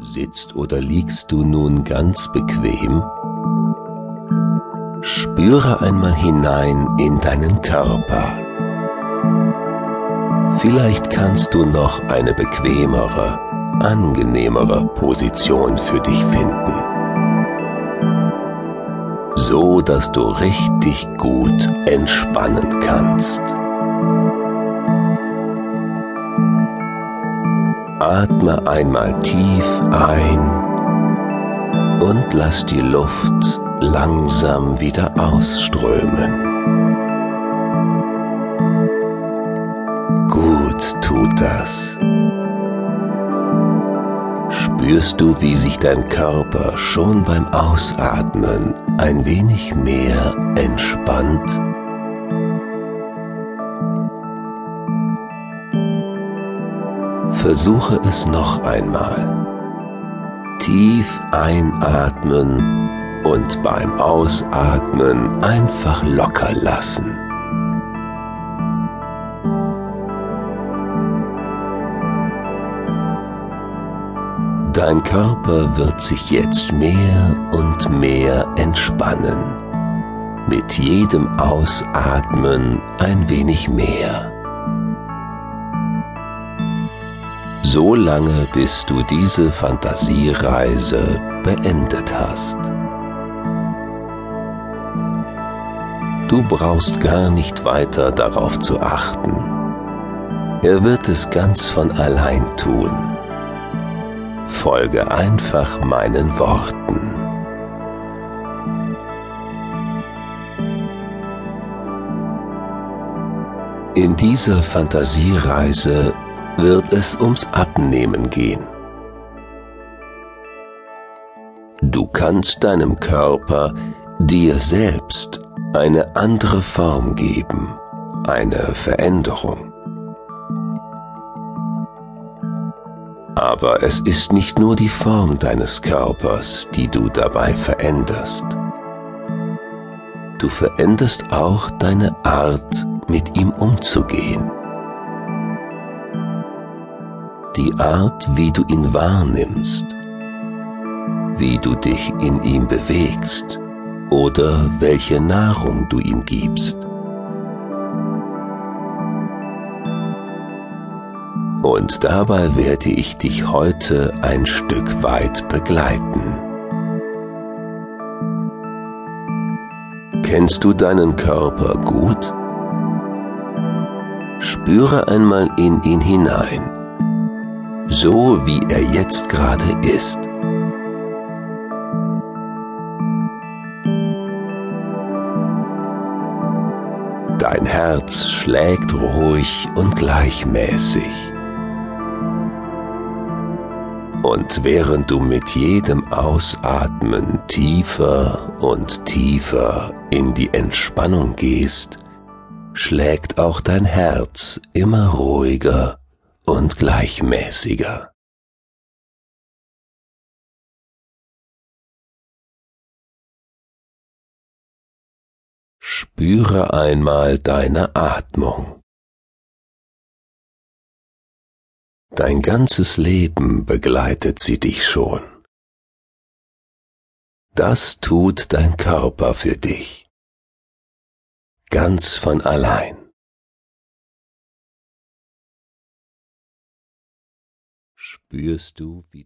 Sitzt oder liegst du nun ganz bequem? Spüre einmal hinein in deinen Körper. Vielleicht kannst du noch eine bequemere, angenehmere Position für dich finden. So dass du richtig gut entspannen kannst. Atme einmal tief ein und lass die Luft langsam wieder ausströmen. Gut tut das. Spürst du, wie sich dein Körper schon beim Ausatmen ein wenig mehr entspannt? Versuche es noch einmal. Tief einatmen und beim Ausatmen einfach locker lassen. Dein Körper wird sich jetzt mehr und mehr entspannen. Mit jedem Ausatmen ein wenig mehr. So lange, bis du diese Fantasiereise beendet hast. Du brauchst gar nicht weiter darauf zu achten. Er wird es ganz von allein tun. Folge einfach meinen Worten. In dieser Fantasiereise wird es ums Abnehmen gehen. Du kannst deinem Körper, dir selbst, eine andere Form geben, eine Veränderung. Aber es ist nicht nur die Form deines Körpers, die du dabei veränderst. Du veränderst auch deine Art, mit ihm umzugehen die Art, wie du ihn wahrnimmst, wie du dich in ihm bewegst oder welche Nahrung du ihm gibst. Und dabei werde ich dich heute ein Stück weit begleiten. Kennst du deinen Körper gut? Spüre einmal in ihn hinein so wie er jetzt gerade ist. Dein Herz schlägt ruhig und gleichmäßig. Und während du mit jedem Ausatmen tiefer und tiefer in die Entspannung gehst, schlägt auch dein Herz immer ruhiger und gleichmäßiger. Spüre einmal deine Atmung. Dein ganzes Leben begleitet sie dich schon. Das tut dein Körper für dich. Ganz von allein. Spürst du, wie